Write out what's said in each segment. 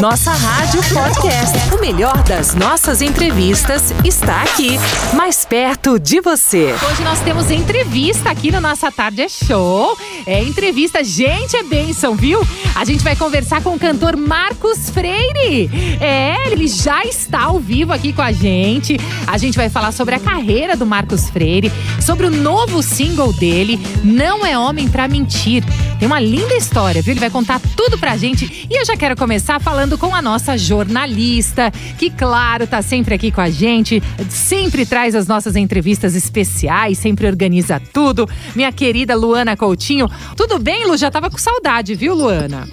Nossa Rádio Podcast. O melhor das nossas entrevistas está aqui, mais perto de você. Hoje nós temos entrevista aqui no Nossa Tarde é Show. É entrevista, gente, é bênção, viu? A gente vai conversar com o cantor Marcos Freire. É, ele já está ao vivo aqui com a gente. A gente vai falar sobre a carreira do Marcos Freire, sobre o novo single dele, Não é Homem pra Mentir. Tem uma linda história, viu? Ele vai contar tudo pra gente. E eu já quero começar falando com a nossa jornalista, que, claro, tá sempre aqui com a gente, sempre traz as nossas entrevistas especiais, sempre organiza tudo. Minha querida Luana Coutinho. Tudo bem, Lu? Já tava com saudade, viu, Luana?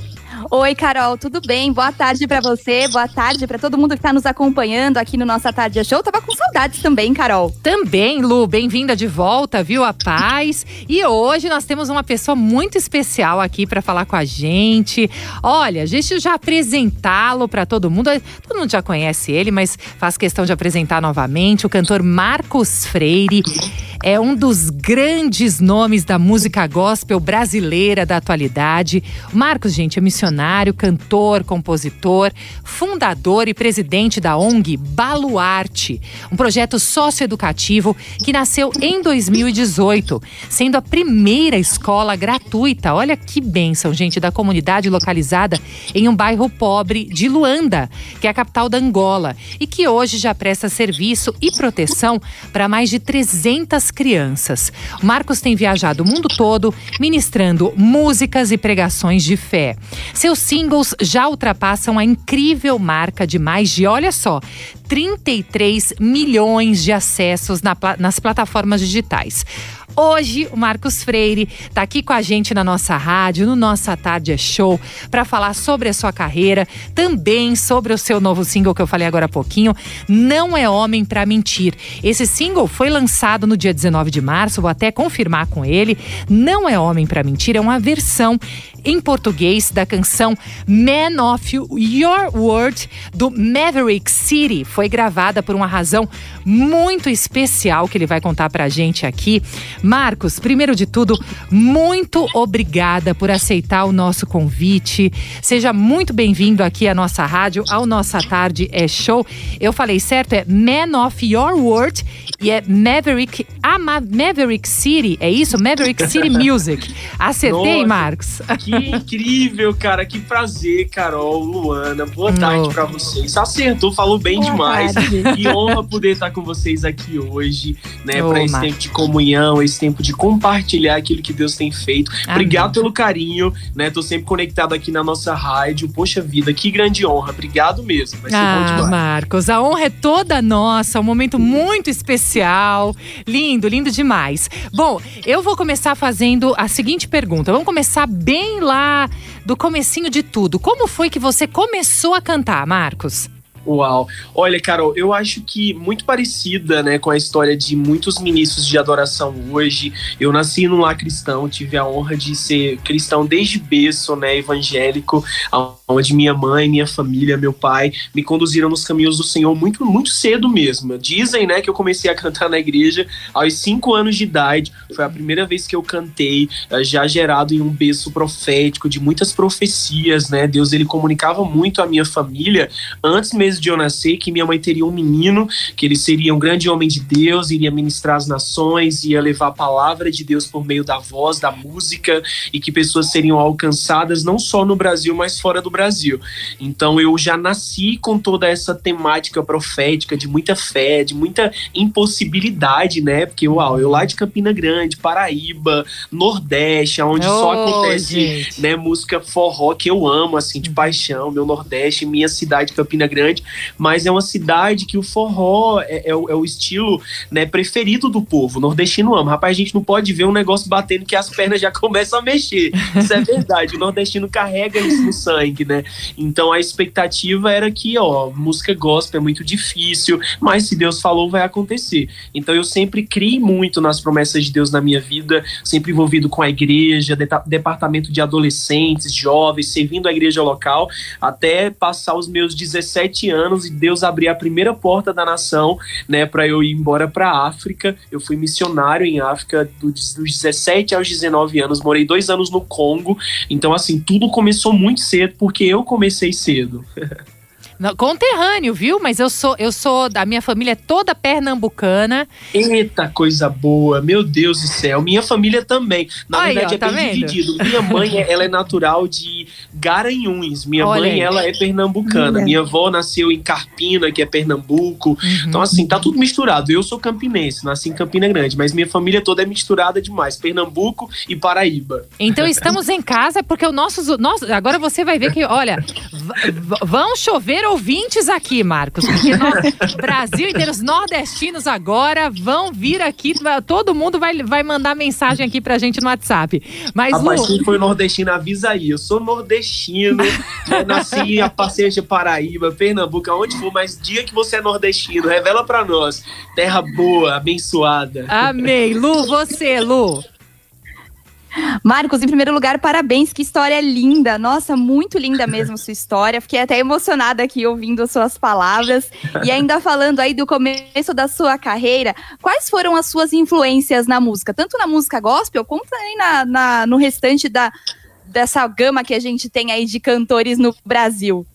Oi, Carol, tudo bem? Boa tarde para você, boa tarde para todo mundo que está nos acompanhando aqui no Nossa Tarde Show. Tava com saudades também, Carol. Também, Lu, bem-vinda de volta, viu? A paz. E hoje nós temos uma pessoa muito especial aqui para falar com a gente. Olha, deixa eu já apresentá-lo para todo mundo. Todo mundo já conhece ele, mas faz questão de apresentar novamente o cantor Marcos Freire é um dos grandes nomes da música gospel brasileira da atualidade. Marcos, gente, é missionário, cantor, compositor, fundador e presidente da ONG Baluarte, um projeto socioeducativo que nasceu em 2018, sendo a primeira escola gratuita. Olha que bênção, gente, da comunidade localizada em um bairro pobre de Luanda, que é a capital da Angola, e que hoje já presta serviço e proteção para mais de 300 crianças. Marcos tem viajado o mundo todo ministrando músicas e pregações de fé. Seus singles já ultrapassam a incrível marca de mais de, olha só, 33 milhões de acessos na, nas plataformas digitais. Hoje, o Marcos Freire está aqui com a gente na nossa rádio, no Nossa Tarde é Show, para falar sobre a sua carreira, também sobre o seu novo single que eu falei agora há pouquinho, Não é Homem para Mentir. Esse single foi lançado no dia 19 de março, vou até confirmar com ele. Não é Homem para Mentir é uma versão em português da canção Man of Your Word do Maverick City. Foi gravada por uma razão muito especial que ele vai contar pra gente aqui. Marcos, primeiro de tudo, muito obrigada por aceitar o nosso convite. Seja muito bem-vindo aqui à nossa rádio, ao Nossa Tarde é Show. Eu falei certo, é Man of Your Word e é Maverick, ah, Maverick City, é isso? Maverick City Music. Acertei, Nossa, Marcos? Que incrível, cara. Que prazer, Carol, Luana. Boa tarde Oh. pra vocês. Acertou, falou bem Boa demais. Tarde. Que honra poder estar com vocês aqui hoje, né? Oh, pra esse tempo de comunhão, esse tempo de compartilhar aquilo que Deus tem feito. Obrigado pelo carinho, né? Tô sempre conectado aqui na nossa rádio. Poxa vida, que grande honra. Obrigado mesmo. Vai ser bom Ah, demais. Marcos, a honra é toda nossa, um momento muito especial. Lindo, lindo demais. Bom, eu vou começar fazendo a seguinte pergunta. Vamos começar bem lá do comecinho de tudo. Como foi que você começou a cantar, Marcos? Uau. Olha, Carol, eu acho que muito parecida, né, com a história de muitos ministros de adoração hoje. Eu nasci num lar cristão, tive a honra de ser cristão desde berço, né, evangélico, onde minha mãe, minha família, meu pai me conduziram nos caminhos do Senhor muito, muito cedo mesmo. Dizem, né, que eu comecei a cantar na igreja aos cinco anos de idade. Foi a primeira vez que eu cantei, eh, já gerado em um berço profético de muitas profecias, né? Deus ele comunicava muito à minha família antes mesmo de eu nascer que minha mãe teria um menino, que ele seria um grande homem de Deus, iria ministrar as nações, ia levar a palavra de Deus por meio da voz, da música, e que pessoas seriam alcançadas não só no Brasil, mas fora do Brasil. Então eu já nasci com toda essa temática profética de muita fé, de muita impossibilidade, né? Porque, uau, eu lá de Campina Grande, Paraíba, Nordeste, onde só Ô, acontece gente. né, música forró que eu amo, assim, de paixão, meu Nordeste, minha cidade, Campina Grande, mas é uma cidade que o forró é, é o, é o estilo, né, preferido do povo, o nordestino ama. Rapaz, a gente não pode ver um negócio batendo que as pernas já começam a mexer, isso é verdade, o nordestino carrega isso no sangue, né, então a expectativa era que, ó, música gospel é muito difícil, mas se Deus falou, vai acontecer. Então eu sempre criei muito nas promessas de Deus na minha vida, sempre envolvido com a igreja, departamento de adolescentes, jovens, servindo a igreja local, até passar os meus 17 anos e Deus abriu a primeira porta da nação, né, para eu ir embora para África. Eu fui missionário em África dos, dos 17 aos 19 anos, morei dois anos no Congo. Então, assim, tudo começou muito cedo porque eu comecei cedo. conterrâneo, viu? Mas eu sou, eu sou da minha família é toda pernambucana. Eita, coisa boa. Meu Deus do céu. Minha família também. Na Aí, verdade, ó, tá é bem vendo? dividido. Minha mãe, ela é natural de Garanhuns. Minha Olha mãe, aí. ela é pernambucana. Minha avó nasceu em Carpina, que é Pernambuco. Uhum. Então, assim, tá tudo misturado. Eu sou campinense, nasci em Campina Grande, mas minha família toda é misturada demais. Pernambuco e Paraíba. Então estamos em casa porque o nosso, nosso agora você vai ver que, olha, vão chover ouvintes aqui, Marcos, porque nós, Brasil inteiro, os nordestinos agora vão vir aqui, todo mundo vai, vai mandar mensagem aqui pra gente no WhatsApp. Mas Rapaz, Lu, quem foi nordestino, avisa aí. Eu sou nordestino, né, nasci em Apaceja de Paraíba, Pernambuco, aonde for, mas dia que você é nordestino, revela pra nós. Terra boa, abençoada. amei. Lu, você, Lu. Marcos, em primeiro lugar, parabéns, que história linda. Nossa, muito linda mesmo sua história. Fiquei até emocionada aqui ouvindo as suas palavras. E ainda falando aí do começo da sua carreira, quais foram as suas influências na música? Tanto na música gospel, como também na, na- no restante da, dessa gama que a gente tem aí de cantores no Brasil.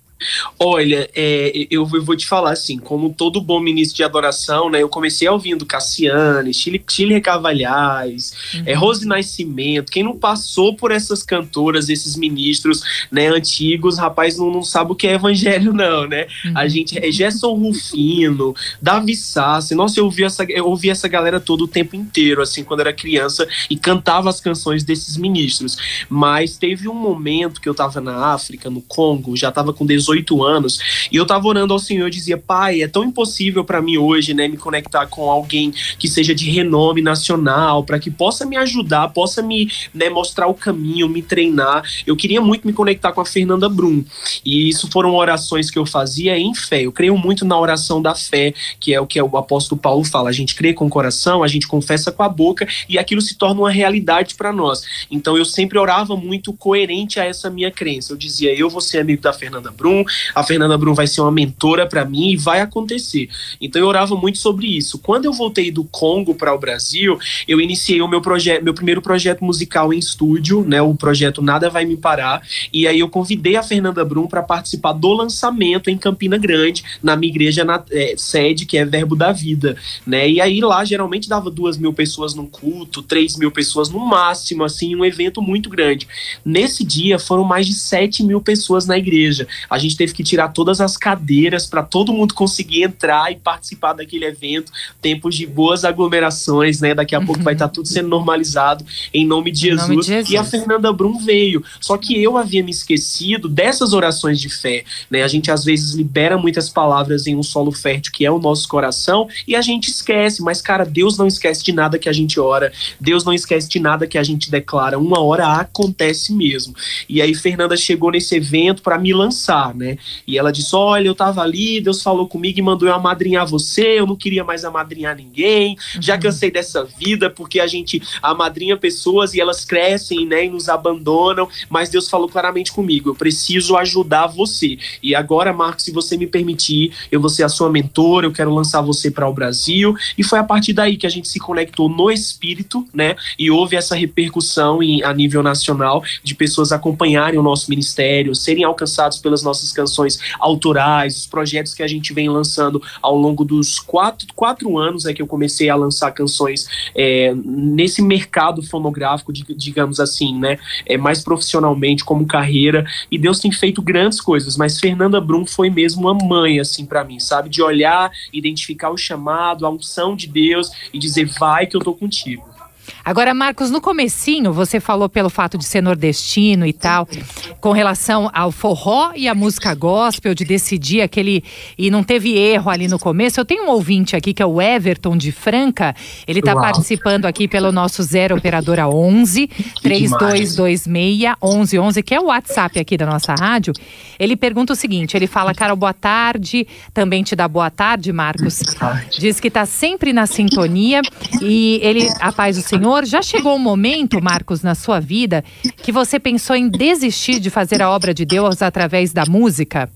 Olha, é, eu vou te falar assim, como todo bom ministro de adoração, né? Eu comecei ouvindo Cassiane, Chile, Chile Cavalhais, é, Rose Nascimento. Quem não passou por essas cantoras, esses ministros né, antigos, rapaz, não, não sabe o que é evangelho, não, né? A gente é Gerson Rufino, Davi Sassi. Nossa, eu ouvi, essa, eu ouvi essa galera todo o tempo inteiro, assim, quando era criança, e cantava as canções desses ministros. Mas teve um momento que eu tava na África, no Congo, já tava com 18 anos, e eu tava orando ao Senhor e dizia, pai, é tão impossível para mim hoje, né, me conectar com alguém que seja de renome nacional, para que possa me ajudar, possa me né, mostrar o caminho, me treinar. Eu queria muito me conectar com a Fernanda Brum. E isso foram orações que eu fazia em fé. Eu creio muito na oração da fé, que é o que o apóstolo Paulo fala. A gente crê com o coração, a gente confessa com a boca e aquilo se torna uma realidade para nós. Então eu sempre orava muito coerente a essa minha crença. Eu dizia, eu vou ser amigo da Fernanda Brum, a Fernanda Brum vai ser uma mentora para mim e vai acontecer. Então eu orava muito sobre isso. Quando eu voltei do Congo para o Brasil, eu iniciei o meu projeto, meu primeiro projeto musical em estúdio, né, o projeto Nada Vai Me Parar, e aí eu convidei a Fernanda Brum para participar do lançamento em Campina Grande, na minha igreja na, é, sede, que é Verbo da Vida, né? E aí lá geralmente dava duas mil pessoas num culto, três mil pessoas no máximo, assim, um evento muito grande. Nesse dia foram mais de sete mil pessoas na igreja. A gente teve que tirar todas as cadeiras para todo mundo conseguir entrar e participar daquele evento. Tempos de boas aglomerações, né? Daqui a pouco vai estar tudo sendo normalizado em nome de Em Jesus. nome de Jesus. E a Fernanda Brum veio. Só que eu havia me esquecido dessas orações de fé, né? A gente às vezes libera muitas palavras em um solo fértil que é o nosso coração e a gente esquece, mas cara, Deus não esquece de nada que a gente ora. Deus não esquece de nada que a gente declara. Uma hora acontece mesmo. E aí Fernanda chegou nesse evento para me lançar, né? E ela disse: "Olha, eu tava ali, Deus falou comigo e mandou eu amadrinhar você, eu não queria mais amadrinhar ninguém. Já cansei dessa vida porque a gente amadrinha pessoas e elas crescem, né, e nos abandonam, mas Deus falou claramente comigo, eu preciso ajudar você. E agora, Marcos, se você me permitir, eu vou ser a sua mentora, eu quero lançar você para o Brasil. E foi a partir daí que a gente se conectou no espírito, né? E houve essa repercussão em, a nível nacional de pessoas acompanharem o nosso ministério, serem alcançados pelas nossas canções autorais, os projetos que a gente vem lançando ao longo dos quatro, quatro anos é que eu comecei a lançar canções é, nesse mercado fonográfico, dig- digamos assim, né? É, mais profissionalmente, como carreira. E Deus tem feito grandes coisas, mas Fernanda Brum foi mesmo uma mãe, assim, para mim, sabe? De olhar, identificar o chamado, a unção de Deus e dizer, vai que eu tô contigo. Agora, Marcos, no comecinho, você falou pelo fato de ser nordestino e tal, com relação ao forró e a música gospel, de decidir aquele. E não teve erro ali no começo. Eu tenho um ouvinte aqui que é o Everton de Franca. Ele está participando aqui pelo nosso Zero Operadora 11 3226 1111, que é o WhatsApp aqui da nossa rádio. Ele pergunta o seguinte: ele fala, Carol, boa tarde. Também te dá boa tarde, Marcos. Diz que está sempre na sintonia e ele, a paz do Senhor, já chegou um momento, Marcos, na sua vida que você pensou em desistir de fazer a obra de Deus através da música?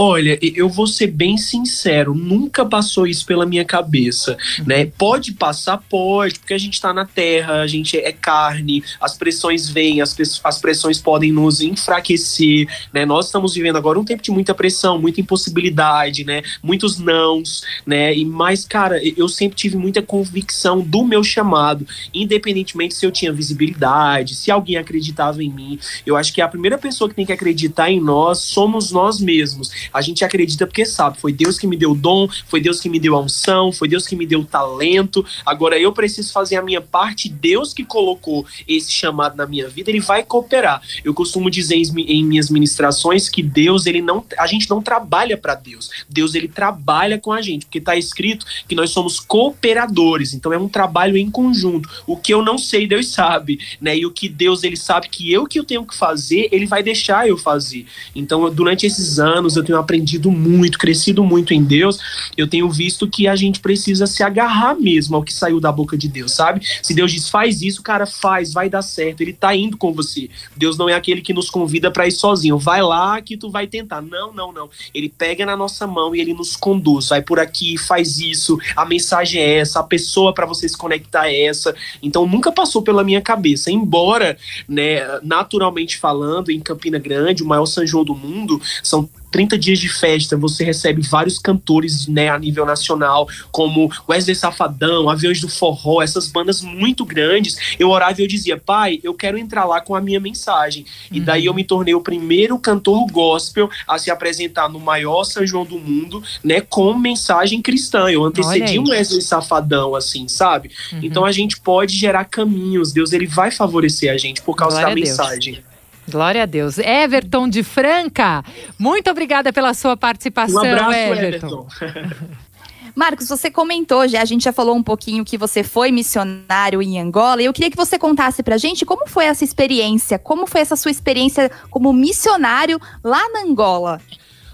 Olha, eu vou ser bem sincero, nunca passou isso pela minha cabeça, né? Pode passar, pode, porque a gente tá na terra, a gente é carne, as pressões vêm, as, as pressões podem nos enfraquecer, né? Nós estamos vivendo agora um tempo de muita pressão, muita impossibilidade, né? Muitos nãos, né? E mais, cara, eu sempre tive muita convicção do meu chamado, independentemente se eu tinha visibilidade, se alguém acreditava em mim. Eu acho que a primeira pessoa que tem que acreditar em nós somos nós mesmos. A gente acredita porque sabe, foi Deus que me deu o dom, foi Deus que me deu a unção, foi Deus que me deu o talento. Agora eu preciso fazer a minha parte, Deus que colocou esse chamado na minha vida, ele vai cooperar. Eu costumo dizer em minhas ministrações que Deus, ele não, a gente não trabalha para Deus. Deus ele trabalha com a gente, porque está escrito que nós somos cooperadores. Então é um trabalho em conjunto. O que eu não sei, Deus sabe, né? E o que Deus ele sabe que eu que eu tenho que fazer, ele vai deixar eu fazer. Então, durante esses anos eu tenho aprendido muito, crescido muito em Deus, eu tenho visto que a gente precisa se agarrar mesmo ao que saiu da boca de Deus, sabe? Se Deus diz faz isso, cara, faz, vai dar certo. Ele tá indo com você. Deus não é aquele que nos convida para ir sozinho. Vai lá que tu vai tentar. Não, não, não. Ele pega na nossa mão e ele nos conduz. Vai por aqui, faz isso. A mensagem é essa, a pessoa para você se conectar é essa. Então nunca passou pela minha cabeça. Embora, né, naturalmente falando, em Campina Grande, o maior São João do mundo, são 30 dias de festa, você recebe vários cantores né, a nível nacional, como Wesley Safadão, Aviões do Forró, essas bandas muito grandes. Eu orava e eu dizia, pai, eu quero entrar lá com a minha mensagem. E daí eu uhum. me tornei o primeiro cantor gospel a se apresentar no maior São João do mundo, né, com mensagem cristã. Eu antecedi um Wesley Safadão, assim, sabe? Uhum. Então a gente pode gerar caminhos, Deus ele vai favorecer a gente por causa Glória da mensagem. Glória a Deus. Everton de Franca, muito obrigada pela sua participação, um abraço, Everton. Everton. Marcos, você comentou já, a gente já falou um pouquinho que você foi missionário em Angola, e eu queria que você contasse pra gente como foi essa experiência, como foi essa sua experiência como missionário lá na Angola.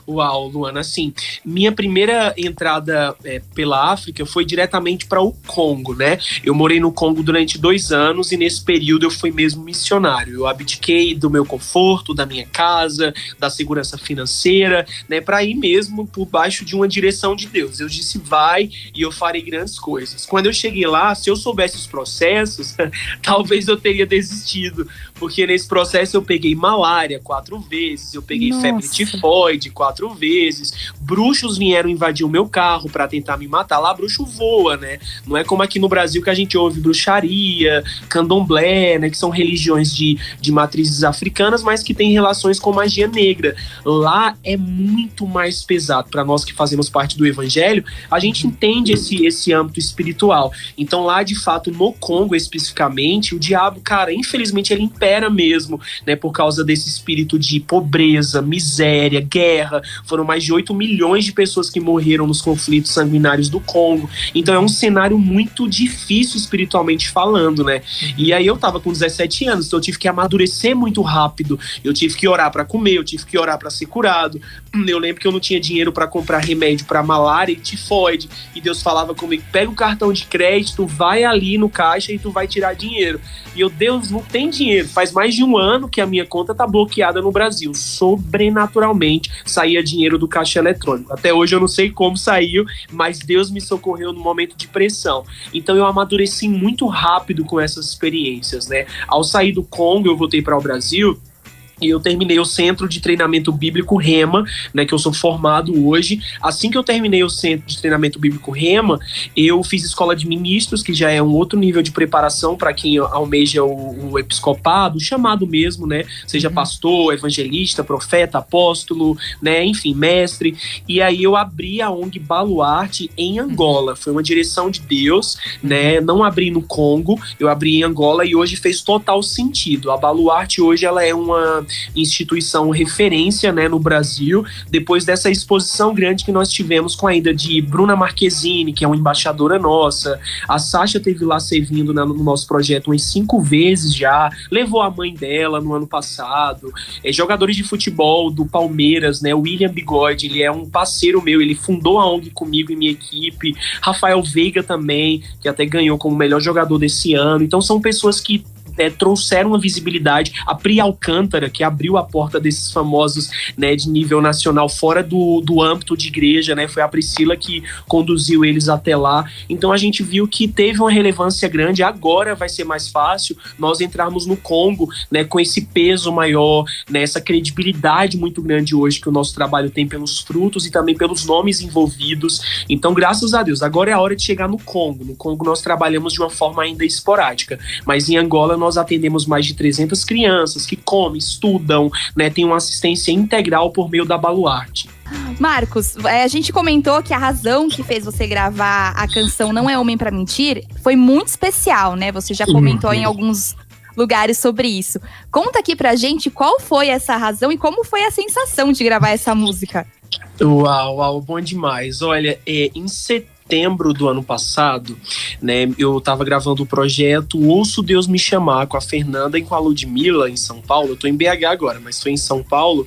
Uau, Luana, assim, minha primeira entrada é, pela África foi diretamente para o Congo, né? Eu morei no Congo durante dois anos e nesse período eu fui mesmo missionário. Eu abdiquei do meu conforto, da minha casa, da segurança financeira, né, para ir mesmo por baixo de uma direção de Deus. Eu disse, vai e eu farei grandes coisas. Quando eu cheguei lá, se eu soubesse os processos, talvez eu teria desistido, porque nesse processo eu peguei malária quatro vezes, eu peguei Nossa. febre tifoide quatro vezes. Bruxos vieram invadir o meu carro para tentar me matar. Lá, bruxo voa, né? Não é como aqui no Brasil que a gente ouve bruxaria, candomblé, né? Que são religiões de, de matrizes africanas, mas que têm relações com magia negra. Lá é muito mais pesado. Para nós que fazemos parte do evangelho, a gente entende esse, esse âmbito espiritual. Então, lá, de fato, no Congo especificamente, o diabo, cara, infelizmente ele impera mesmo, né? Por causa desse espírito de pobreza, miséria, guerra, foram mais de 8 milhões de pessoas que morreram nos conflitos sanguinários do Congo. Então é um cenário muito difícil espiritualmente falando, né? E aí eu tava com 17 anos, então eu tive que amadurecer muito rápido. Eu tive que orar para comer, eu tive que orar para ser curado. Eu lembro que eu não tinha dinheiro para comprar remédio para malária e tifoide. E Deus falava comigo: pega o cartão de crédito, vai ali no caixa e tu vai tirar dinheiro. E eu, Deus, não tem dinheiro. Faz mais de um ano que a minha conta tá bloqueada no Brasil. Sobrenaturalmente saía dinheiro do caixa eletrônico. Até hoje eu não sei como saiu, mas Deus me socorreu no momento de pressão. Então eu amadureci muito rápido com essas experiências, né? Ao sair do Congo, eu voltei para o Brasil e eu terminei o Centro de Treinamento Bíblico Rema, né, que eu sou formado hoje. Assim que eu terminei o Centro de Treinamento Bíblico Rema, eu fiz Escola de Ministros, que já é um outro nível de preparação para quem almeja o, o episcopado, chamado mesmo, né, seja uhum. pastor, evangelista, profeta, apóstolo, né, enfim, mestre. E aí eu abri a ONG Baluarte em Angola. Foi uma direção de Deus, né, não abri no Congo, eu abri em Angola e hoje fez total sentido. A Baluarte hoje ela é uma instituição referência né, no Brasil, depois dessa exposição grande que nós tivemos com a ida de Bruna Marquezine, que é uma embaixadora nossa. A Sasha teve lá servindo no nosso projeto umas cinco vezes já, levou a mãe dela no ano passado. É, jogadores de futebol do Palmeiras, né? William Bigode, ele é um parceiro meu, ele fundou a ONG comigo e minha equipe. Rafael Veiga também, que até ganhou como melhor jogador desse ano. Então são pessoas que é, trouxeram uma visibilidade. A Pri Alcântara, que abriu a porta desses famosos né, de nível nacional fora do, do âmbito de igreja, né? Foi a Priscila que conduziu eles até lá. Então a gente viu que teve uma relevância grande. Agora vai ser mais fácil nós entrarmos no Congo, né? Com esse peso maior, né, essa credibilidade muito grande hoje que o nosso trabalho tem pelos frutos e também pelos nomes envolvidos. Então, graças a Deus, agora é a hora de chegar no Congo. No Congo nós trabalhamos de uma forma ainda esporádica, mas em Angola nós atendemos mais de 300 crianças que comem, estudam, né, tem uma assistência integral por meio da Baluarte. Marcos, é, a gente comentou que a razão que fez você gravar a canção Não é Homem para Mentir foi muito especial, né? Você já comentou uhum. em alguns lugares sobre isso. Conta aqui pra gente qual foi essa razão e como foi a sensação de gravar essa música. Uau, uau, bom demais. Olha, é, em setembro setembro do ano passado, né, eu estava gravando o projeto Ouço Deus Me Chamar com a Fernanda e com a Ludmilla em São Paulo. Eu tô em BH agora, mas foi em São Paulo.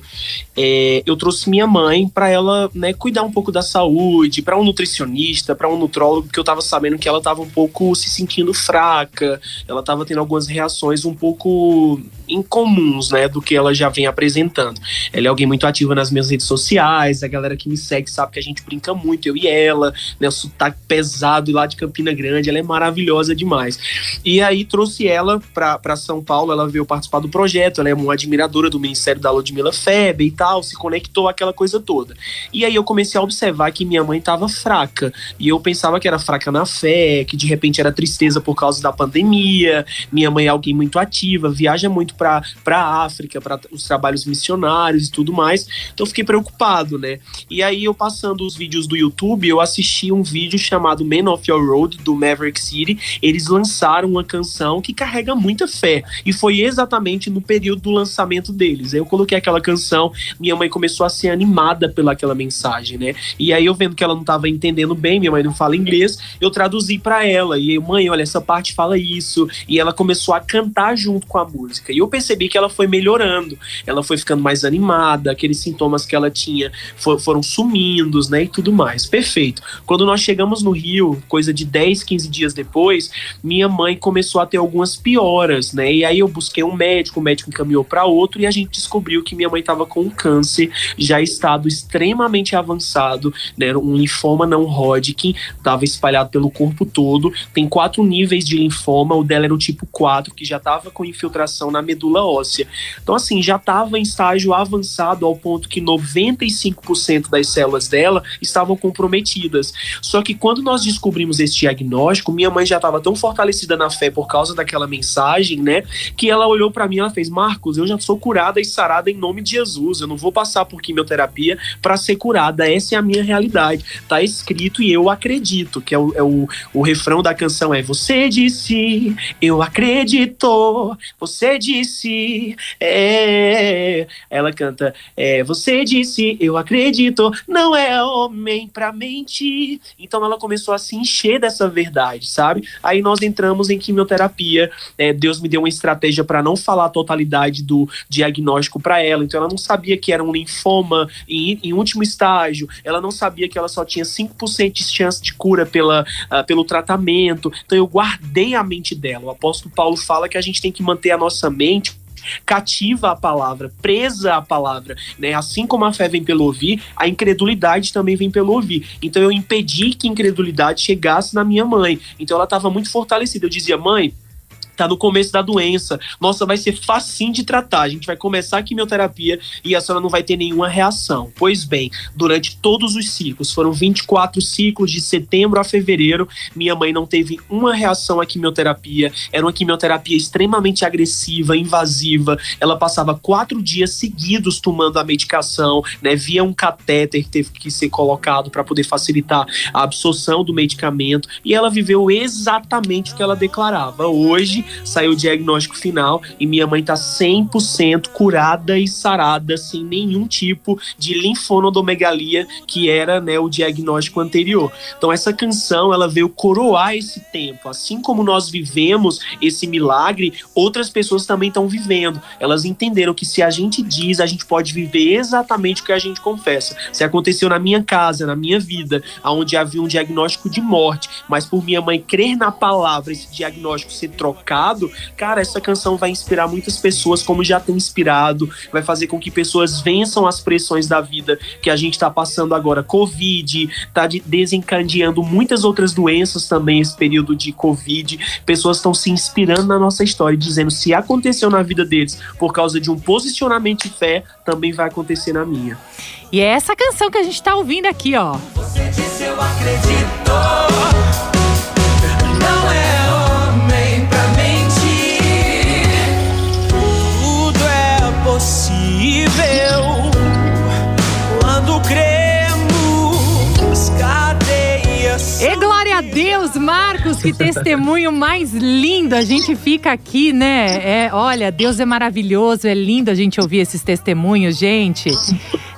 É, eu trouxe minha mãe para ela, né, cuidar um pouco da saúde, para um nutricionista, para um nutrólogo, porque eu estava sabendo que ela estava um pouco se sentindo fraca, ela estava tendo algumas reações um pouco incomuns, né, do que ela já vem apresentando. Ela é alguém muito ativa nas minhas redes sociais, a galera que me segue sabe que a gente brinca muito, eu e ela, né, sotaque pesado lá de Campina Grande, ela é maravilhosa demais. E aí trouxe ela para São Paulo, ela veio participar do projeto, ela é uma admiradora do Ministério da Ludmilla Febe e tal, se conectou aquela coisa toda. E aí eu comecei a observar que minha mãe estava fraca, e eu pensava que era fraca na fé, que de repente era tristeza por causa da pandemia, minha mãe é alguém muito ativa, viaja muito para a África, para os trabalhos missionários e tudo mais, então eu fiquei preocupado, né? E aí eu passando os vídeos do YouTube, eu assisti um vídeo vídeo chamado Man of Your Road, do Maverick City, eles lançaram uma canção que carrega muita fé. E foi exatamente no período do lançamento deles. Eu coloquei aquela canção, minha mãe começou a ser animada pelaquela mensagem, né? E aí eu vendo que ela não estava entendendo bem, minha mãe não fala inglês, eu traduzi para ela. E aí, mãe, olha, essa parte fala isso. E ela começou a cantar junto com a música. E eu percebi que ela foi melhorando. Ela foi ficando mais animada, aqueles sintomas que ela tinha foram sumindo, né? E tudo mais. Perfeito. Quando nós chegamos no Rio, coisa de 10, 15 dias depois, minha mãe começou a ter algumas pioras, né? E aí eu busquei um médico, o médico encaminhou para outro e a gente descobriu que minha mãe estava com câncer já estado extremamente avançado, né? Um linfoma não Hodgkin, estava espalhado pelo corpo todo. Tem quatro níveis de linfoma, o dela era o tipo 4, que já estava com infiltração na medula óssea. Então, assim, já estava em estágio avançado ao ponto que 95% das células dela estavam comprometidas. Só só que quando nós descobrimos esse diagnóstico, minha mãe já estava tão fortalecida na fé por causa daquela mensagem, né? Que ela olhou para mim e ela fez: Marcos, eu já sou curada e sarada em nome de Jesus. Eu não vou passar por quimioterapia para ser curada. Essa é a minha realidade. Tá escrito e eu acredito. Que é o, é o, o refrão da canção: é Você disse, eu acredito. Você disse, é. Ela canta: é, Você disse, eu acredito. Não é homem pra mentir. Então ela começou a se encher dessa verdade, sabe? Aí nós entramos em quimioterapia. É, Deus me deu uma estratégia para não falar a totalidade do diagnóstico para ela. Então ela não sabia que era um linfoma em, em, último estágio. Ela não sabia que ela só tinha 5% de chance de cura pela, uh, pelo tratamento. Então eu guardei a mente dela. O apóstolo Paulo fala que a gente tem que manter a nossa mente cativa à palavra, presa à palavra, né? Assim como a fé vem pelo ouvir, a incredulidade também vem pelo ouvir. Então eu impedi que a incredulidade chegasse na minha mãe. Então ela estava muito fortalecida. Eu dizia, mãe, tá no começo da doença. Nossa, vai ser facinho de tratar. A gente vai começar a quimioterapia e a senhora não vai ter nenhuma reação. Pois bem, durante todos os ciclos, foram 24 ciclos de setembro a fevereiro, minha mãe não teve uma reação à quimioterapia. Era uma quimioterapia extremamente agressiva, invasiva. Ela passava quatro dias seguidos tomando a medicação, né? Via um catéter que teve que ser colocado para poder facilitar a absorção do medicamento. E ela viveu exatamente o que ela declarava. Hoje, saiu o diagnóstico final e minha mãe tá 100% curada e sarada, sem nenhum tipo de linfonodomegalia, que era né, o diagnóstico anterior. Então essa canção, ela veio coroar esse tempo. Assim como nós vivemos esse milagre, outras pessoas também estão vivendo. Elas entenderam que se a gente diz, a gente pode viver exatamente o que a gente confessa. Se aconteceu na minha casa, na minha vida, onde havia um diagnóstico de morte, mas por minha mãe crer na palavra, esse diagnóstico ser trocado, inspirado, cara, essa canção vai inspirar muitas pessoas, como já tem inspirado, vai fazer com que pessoas vençam as pressões da vida que a gente está passando agora. Covid, tá de, desencadeando muitas outras doenças também esse período de Covid. Pessoas estão se inspirando na nossa história, dizendo se aconteceu na vida deles por causa de um posicionamento de fé, também vai acontecer na minha. E é essa canção que a gente tá ouvindo aqui, ó. Você disse eu acredito. Deus, Marcos, que testemunho mais lindo. A gente fica aqui, né? É, olha, Deus é maravilhoso, é lindo a gente ouvir esses testemunhos, gente.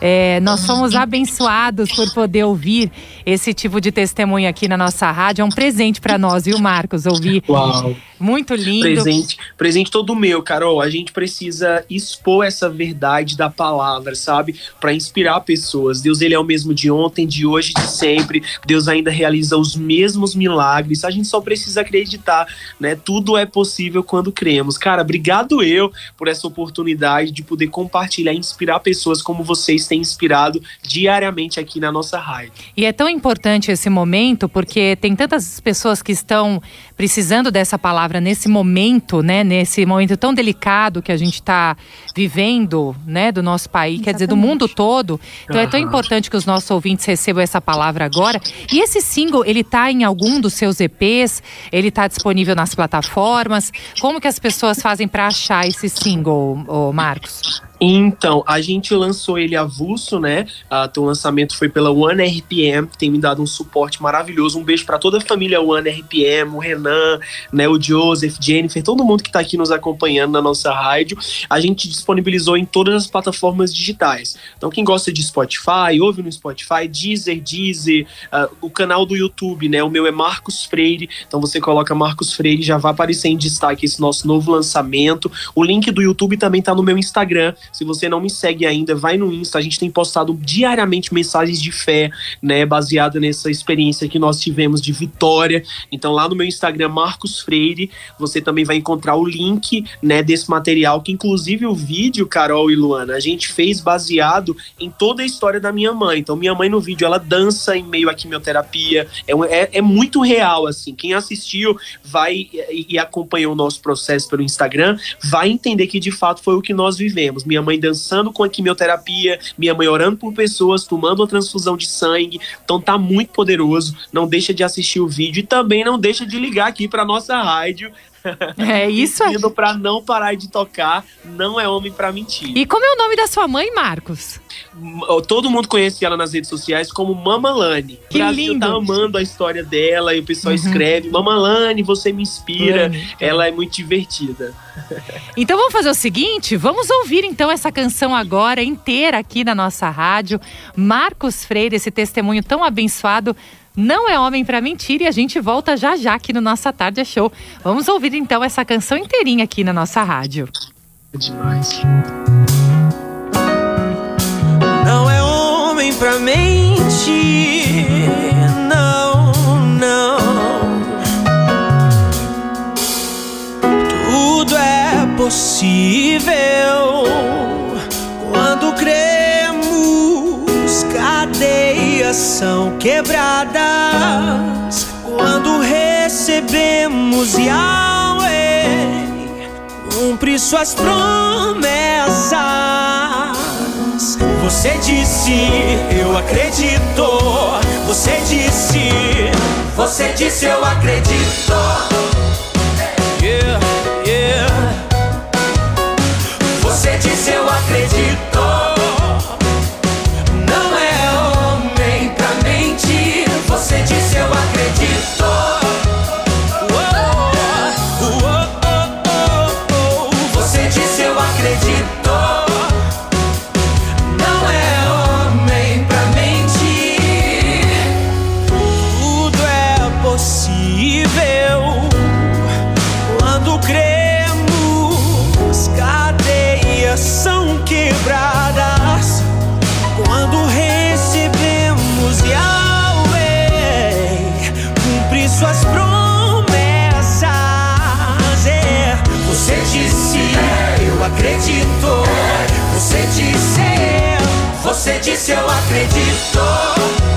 É, nós fomos abençoados por poder ouvir esse tipo de testemunho aqui na nossa rádio. É um presente para nós, viu, Marcos? Ouvir. Uau. Muito lindo. Presente, presente todo meu, Carol. A gente precisa expor essa verdade da palavra, sabe? Para inspirar pessoas. Deus, ele é o mesmo de ontem, de hoje, de sempre. Deus ainda realiza os mesmos milagres. A gente só precisa acreditar, né? Tudo é possível quando cremos. Cara, obrigado eu por essa oportunidade de poder compartilhar e inspirar pessoas como vocês têm inspirado diariamente aqui na nossa rádio. E é tão importante esse momento porque tem tantas pessoas que estão precisando dessa palavra nesse momento, né? Nesse momento tão delicado que a gente está vivendo, né? Do nosso país, quer dizer, do mundo todo. Então é tão importante que os nossos ouvintes recebam essa palavra agora. E esse single, ele tá em algum dos seus EPs? Ele tá disponível nas plataformas? Como que as pessoas fazem para achar esse single, Marcos? Então, a gente lançou ele avulso, né? Ah, então, o lançamento foi pela One RPM, que tem me dado um suporte maravilhoso. Um beijo para toda a família One RPM, o Renan, né, o Joseph, Jennifer, todo mundo que tá aqui nos acompanhando na nossa rádio. A gente disponibilizou em todas as plataformas digitais. Então, quem gosta de Spotify, ouve no Spotify, Deezer, Deezer, ah, o canal do YouTube, né? O meu é Marcos Freire. Então, você coloca Marcos Freire, já vai aparecer em destaque esse nosso novo lançamento. O link do YouTube também tá no meu Instagram. Se você não me segue ainda, vai no Insta. A gente tem postado diariamente mensagens de fé, né? Baseada nessa experiência que nós tivemos de vitória. Então, lá no meu Instagram, Marcos Freire, você também vai encontrar o link, né, desse material, que inclusive o vídeo, Carol e Luana, a gente fez baseado em toda a história da minha mãe. Então, minha mãe no vídeo, ela dança em meio à quimioterapia. É, é, é muito real, assim. Quem assistiu vai e, e acompanhou o nosso processo pelo Instagram, vai entender que de fato foi o que nós vivemos. Minha mãe dançando com a quimioterapia, minha mãe orando por pessoas, tomando uma transfusão de sangue. Então tá muito poderoso. Não deixa de assistir o vídeo e também não deixa de ligar aqui para nossa rádio. É isso aí. Pedindo pra não parar de tocar, não é homem pra mentir. E como é o nome da sua mãe, Marcos? Todo mundo conhece ela nas redes sociais como Mamalane. Que o Brasil lindo. tá amando a história dela e o pessoal Uhum. escreve: Mamalane, você me inspira. Lane. Ela é muito divertida. Então vamos fazer o seguinte, vamos ouvir então essa canção agora inteira aqui na nossa rádio. Marcos Freire, esse testemunho tão abençoado, não é homem pra mentir e a gente volta já já aqui no Nossa Tarde Show. Vamos ouvir então essa canção inteirinha aqui na nossa rádio. É demais. Não é homem pra mentir. Não, não. Tudo é possível quando cremos. São quebradas quando recebemos Yahweh cumpre suas promessas. Você disse, eu acredito. Você disse, você disse, eu acredito. Yeah, yeah. Você disse, eu acredito. Você disse, você disse eu acredito.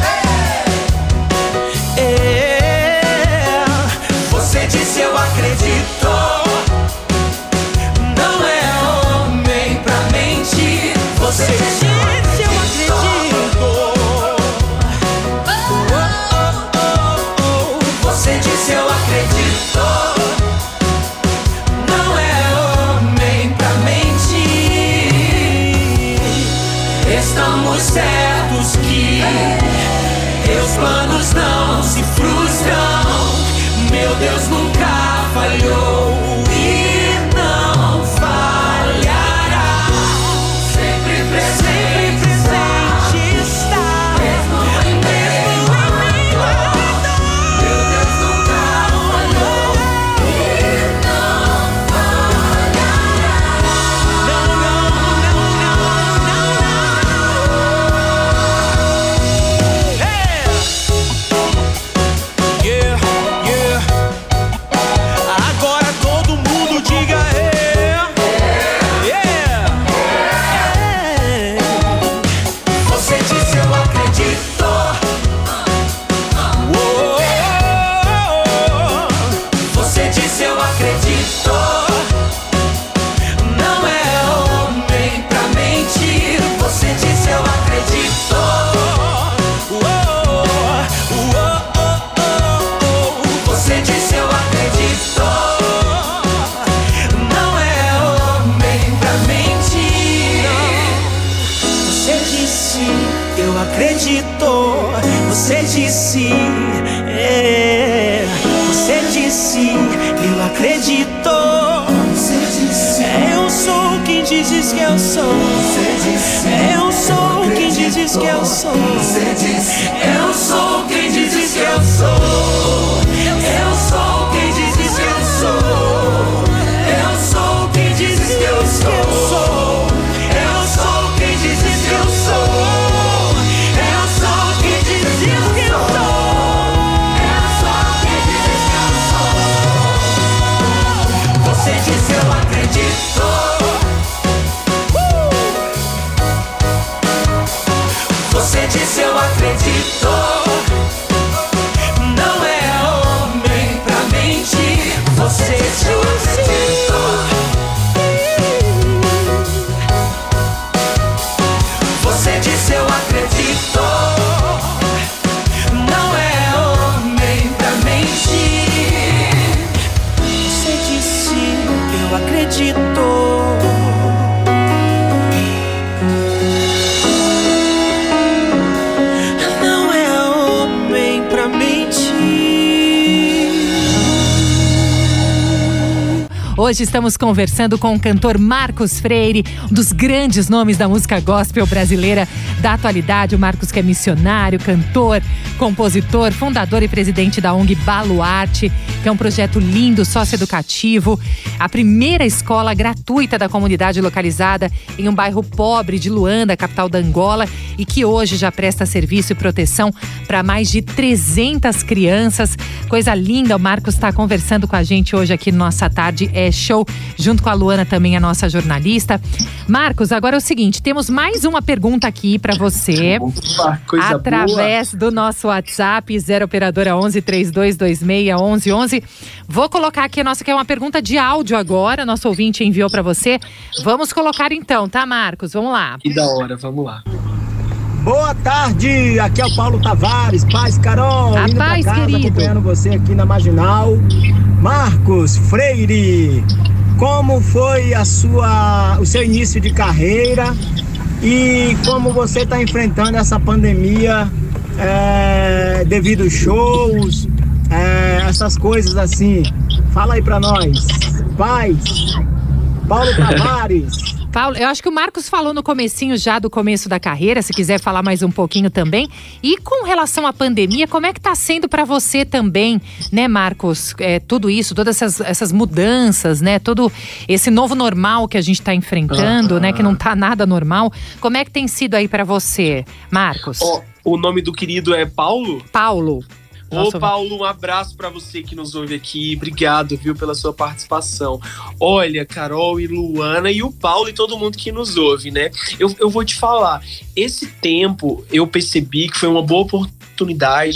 Deus nunca falhou Hoje estamos conversando com o cantor Marcos Freire, um dos grandes nomes da música gospel brasileira da atualidade. O Marcos que é missionário, cantor, compositor, fundador e presidente da ONG Baluarte, que é um projeto lindo, socioeducativo, a primeira escola gratuita da comunidade localizada em um bairro pobre de Luanda, capital da Angola, e que hoje já presta serviço e proteção para mais de 300 crianças. Coisa linda, o Marcos está conversando com a gente hoje aqui no Nossa Tarde é Show, junto com a Luana também, a nossa jornalista. Marcos, agora é o seguinte, temos mais uma pergunta aqui para você. Opa, coisa boa. através do nosso WhatsApp, 0 operadora 11 3226 1111. Vou colocar aqui a nossa, que é uma pergunta de áudio agora, nosso ouvinte enviou para você. Vamos colocar então, tá, Marcos? Vamos lá. Que da hora, vamos lá. Boa tarde, aqui é o Paulo Tavares, paz Carol, A indo pra paz, casa, querido. acompanhando você aqui na Marginal. Marcos Freire, como foi a sua, o seu início de carreira e como você está enfrentando essa pandemia é, devido shows, é, essas coisas assim. Fala aí pra nós. Paz, Paulo Tavares. Paulo, eu acho que o Marcos falou no comecinho já do começo da carreira, se quiser falar mais um pouquinho também. E com relação à pandemia, como é que tá sendo para você também, né, Marcos? É, tudo isso, todas essas, essas mudanças, né? Todo esse novo normal que a gente tá enfrentando, né? Que não tá nada normal. Como é que tem sido aí para você, Marcos? Ó, o nome do querido é Paulo? Paulo. Nossa, Ô, Paulo, um abraço para você que nos ouve aqui. Obrigado, viu, pela sua participação. Olha, Carol e Luana e o Paulo e todo mundo que nos ouve, né? Eu, eu vou te falar, esse tempo eu percebi que foi uma boa oportunidade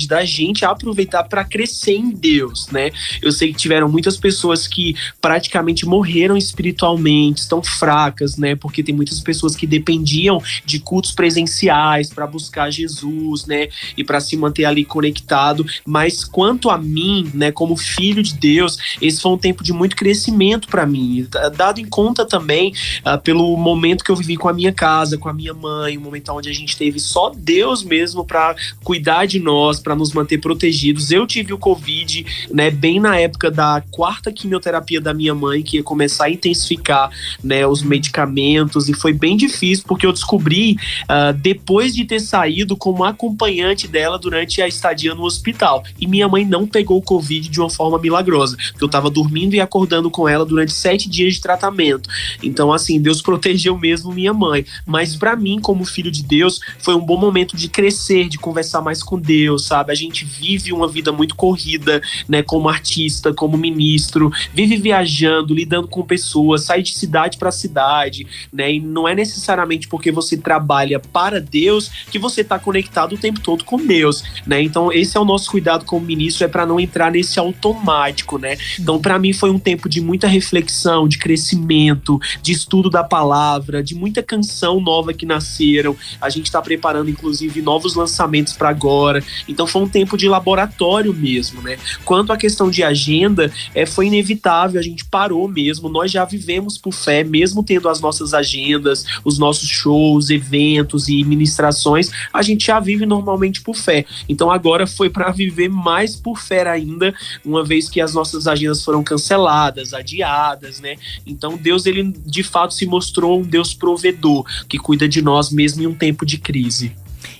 da gente aproveitar para crescer em Deus, né? Eu sei que tiveram muitas pessoas que praticamente morreram espiritualmente, estão fracas, né? Porque tem muitas pessoas que dependiam de cultos presenciais para buscar Jesus, né? E para se manter ali conectado. Mas quanto a mim, né, como filho de Deus, esse foi um tempo de muito crescimento para mim, dado em conta também uh, pelo momento que eu vivi com a minha casa, com a minha mãe, um momento onde a gente teve só Deus mesmo para cuidar de nós, para nos manter protegidos. Eu tive o Covid, né, bem na época da quarta quimioterapia da minha mãe, que ia começar a intensificar, né, os medicamentos, e foi bem difícil, porque eu descobri uh, depois de ter saído como acompanhante dela durante a estadia no hospital. E minha mãe não pegou o Covid de uma forma milagrosa, porque eu tava dormindo e acordando com ela durante sete dias de tratamento. Então, assim, Deus protegeu mesmo minha mãe. Mas para mim, como filho de Deus, foi um bom momento de crescer, de conversar mais com Deus, sabe? A gente vive uma vida muito corrida, né, como artista, como ministro, vive viajando, lidando com pessoas, sai de cidade para cidade, né? E não é necessariamente porque você trabalha para Deus que você está conectado o tempo todo com Deus, né? Então, esse é o nosso cuidado como ministro, é para não entrar nesse automático, né? Então, para mim foi um tempo de muita reflexão, de crescimento, de estudo da palavra, de muita canção nova que nasceram. A gente está preparando inclusive novos lançamentos para agora. Então, foi um tempo de laboratório mesmo, né? Quanto à questão de agenda, é, foi inevitável, a gente parou mesmo. Nós já vivemos por fé, mesmo tendo as nossas agendas, os nossos shows, eventos e ministrações, a gente já vive normalmente por fé. Então, agora foi para viver mais por fé ainda, uma vez que as nossas agendas foram canceladas, adiadas, né? Então, Deus, ele de fato se mostrou um Deus provedor, que cuida de nós mesmo em um tempo de crise.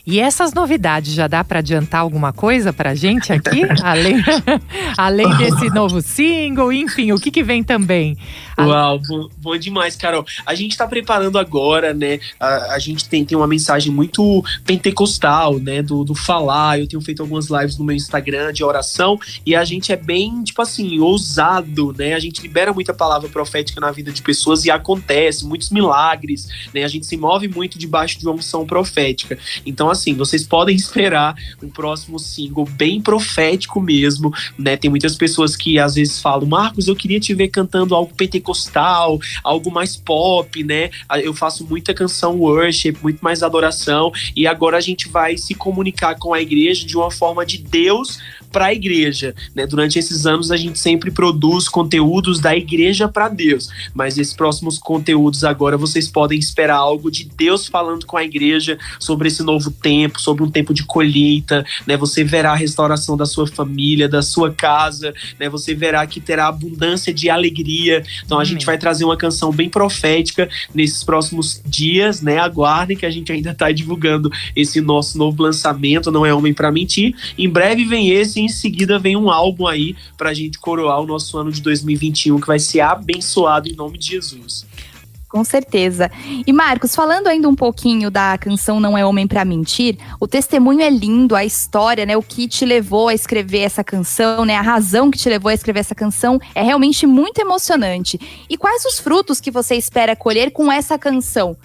E essas novidades já dá para adiantar alguma coisa pra gente aqui? além, além desse novo single, enfim, o que, que vem também? Uau, bom, bom, demais, Carol. A gente está preparando agora, né? A, a, gente tem, tem uma mensagem muito pentecostal, né? Do, do falar. Eu tenho feito algumas lives no meu Instagram de oração e a gente é bem, tipo assim, ousado, né? A gente libera muita palavra profética na vida de pessoas e acontece muitos milagres, né? A gente se move muito debaixo de uma unção profética. Então, assim, vocês podem esperar um próximo single bem profético mesmo, né? Tem muitas pessoas que às vezes falam, Marcos, eu queria te ver cantando algo pentecostal, algo mais pop, né? Eu faço muita canção worship, muito mais adoração, e agora a gente vai se comunicar com a igreja de uma forma de Deus para a igreja. Né? Durante esses anos a gente sempre produz conteúdos da igreja para Deus, mas esses próximos conteúdos agora vocês podem esperar algo de Deus falando com a igreja sobre esse novo tempo, sobre um tempo de colheita. Né? Você verá a restauração da sua família, da sua casa. Né? Você verá que terá abundância de alegria. Então a gente vai trazer uma canção bem profética nesses próximos dias. Né? Aguardem que a gente ainda está divulgando esse nosso novo lançamento. Não é homem para mentir. Em breve vem esse e em seguida vem um álbum aí pra gente coroar o nosso ano de 2021, que vai ser abençoado em nome de Jesus. Com certeza. E Marcos, falando ainda um pouquinho da canção Não é Homem para Mentir, o testemunho é lindo, a história, né, o que te levou a escrever essa canção, né, a razão que te levou a escrever essa canção é realmente muito emocionante. E quais os frutos que você espera colher com essa canção?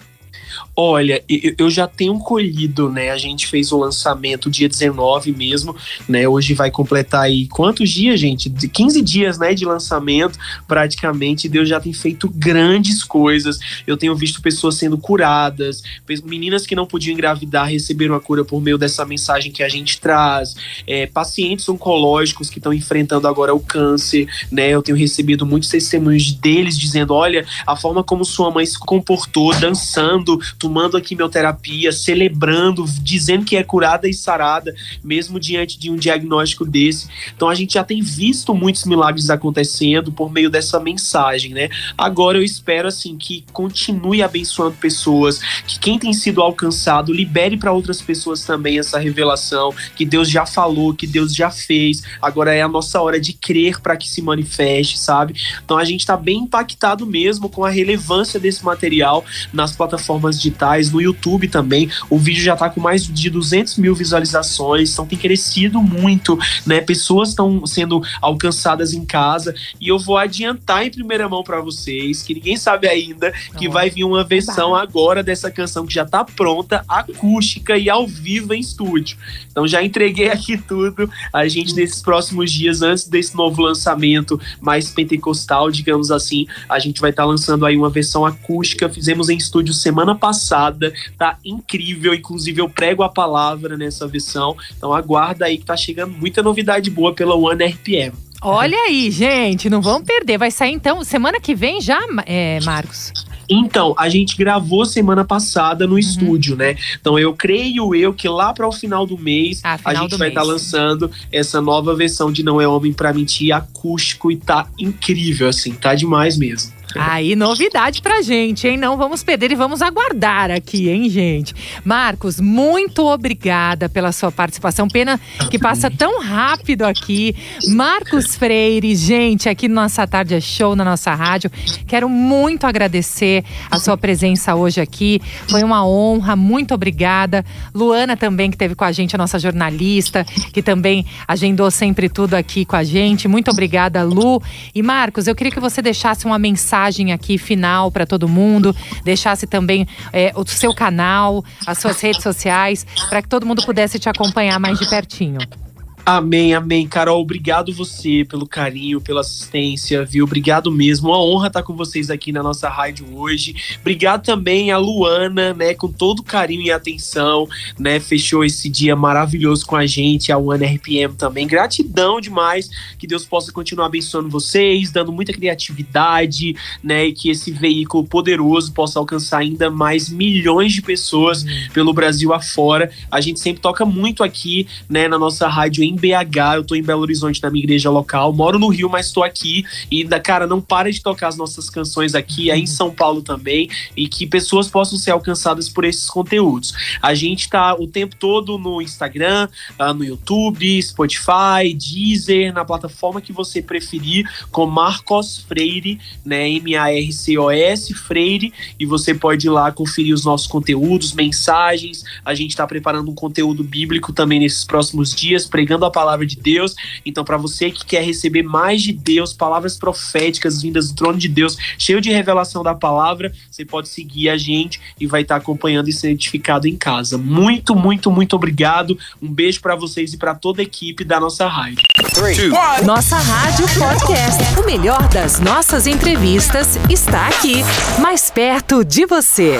Olha, eu já tenho colhido, né? A gente fez o lançamento dia 19 mesmo, né? Hoje vai completar aí quantos dias, gente? 15 dias, né, de lançamento, praticamente. Deus já tem feito grandes coisas. Eu tenho visto pessoas sendo curadas, meninas que não podiam engravidar receberam a cura por meio dessa mensagem que a gente traz, é, pacientes oncológicos que estão enfrentando agora o câncer, né? Eu tenho recebido muitos testemunhos deles dizendo: olha, a forma como sua mãe se comportou, dançando, tomando a quimioterapia, celebrando, dizendo que é curada e sarada, mesmo diante de um diagnóstico desse. Então a gente já tem visto muitos milagres acontecendo por meio dessa mensagem, né? Agora eu espero assim que continue abençoando pessoas, que quem tem sido alcançado libere para outras pessoas também essa revelação que Deus já falou, que Deus já fez. Agora é a nossa hora de crer para que se manifeste, sabe? Então a gente está bem impactado mesmo com a relevância desse material nas plataformas plataformas digitais, no YouTube também. O vídeo já está com mais de 200 mil visualizações, então tem crescido muito, né? Pessoas estão sendo alcançadas em casa e eu vou adiantar em primeira mão para vocês que ninguém sabe ainda que vai vir uma versão agora dessa canção que já está pronta, acústica e ao vivo em estúdio. Então já entreguei aqui tudo. A gente nesses próximos dias antes desse novo lançamento mais pentecostal, digamos assim, a gente vai estar tá lançando aí uma versão acústica. Fizemos em estúdio semana passada, tá incrível. Inclusive, eu prego a palavra nessa versão. Então, aguarda aí que tá chegando muita novidade boa pela One RPM. Olha aí, gente, não vamos perder. Vai sair então semana que vem já, é, Marcos? Então, a gente gravou semana passada no uhum. estúdio, né? Então, eu creio eu que lá para o final do mês ah, final a gente vai estar tá lançando essa nova versão de Não é Homem para Mentir acústico e tá incrível, assim, tá demais mesmo. Aí, novidade pra gente, hein? Não vamos perder e vamos aguardar aqui, hein, gente? Marcos, muito obrigada pela sua participação. Pena que passa tão rápido aqui. Marcos Freire, gente, aqui no Nossa Tarde é Show, na nossa rádio. Quero muito agradecer a sua presença hoje aqui. Foi uma honra, muito obrigada. Luana também, que esteve com a gente, a nossa jornalista, que também agendou sempre tudo aqui com a gente. Muito obrigada, Lu. E Marcos, eu queria que você deixasse uma mensagem mensagem aqui final para todo mundo, deixasse também é, o seu canal, as suas redes sociais, para que todo mundo pudesse te acompanhar mais de pertinho. Amém, amém. Carol, obrigado você pelo carinho, pela assistência, viu? Obrigado mesmo. Uma honra estar com vocês aqui na nossa rádio hoje. Obrigado também a Luana, né, com todo carinho e atenção, né, fechou esse dia maravilhoso com a gente, a One RPM também. Gratidão demais. Que Deus possa continuar abençoando vocês, dando muita criatividade, né, e que esse veículo poderoso possa alcançar ainda mais milhões de pessoas pelo Brasil afora. A gente sempre toca muito aqui, né, na nossa rádio em em BH, eu tô em Belo Horizonte na minha igreja local, moro no Rio, mas tô aqui. E, cara, não para de tocar as nossas canções aqui, aí em São Paulo também, e que pessoas possam ser alcançadas por esses conteúdos. A gente tá o tempo todo no Instagram, uh, no YouTube, Spotify, Deezer, na plataforma que você preferir, com Marcos Freire, né, M-A-R-C-O-S, Freire, e você pode ir lá conferir os nossos conteúdos, mensagens, a gente tá preparando um conteúdo bíblico também nesses próximos dias, pregando a palavra de Deus. Então, para você que quer receber mais de Deus, palavras proféticas vindas do trono de Deus, cheio de revelação da palavra, você pode seguir a gente e vai estar tá acompanhando e sendo edificado em casa. Muito, muito, muito obrigado. Um beijo para vocês e para toda a equipe da nossa rádio. Nossa Rádio Podcast. O melhor das nossas entrevistas está aqui, mais perto de você.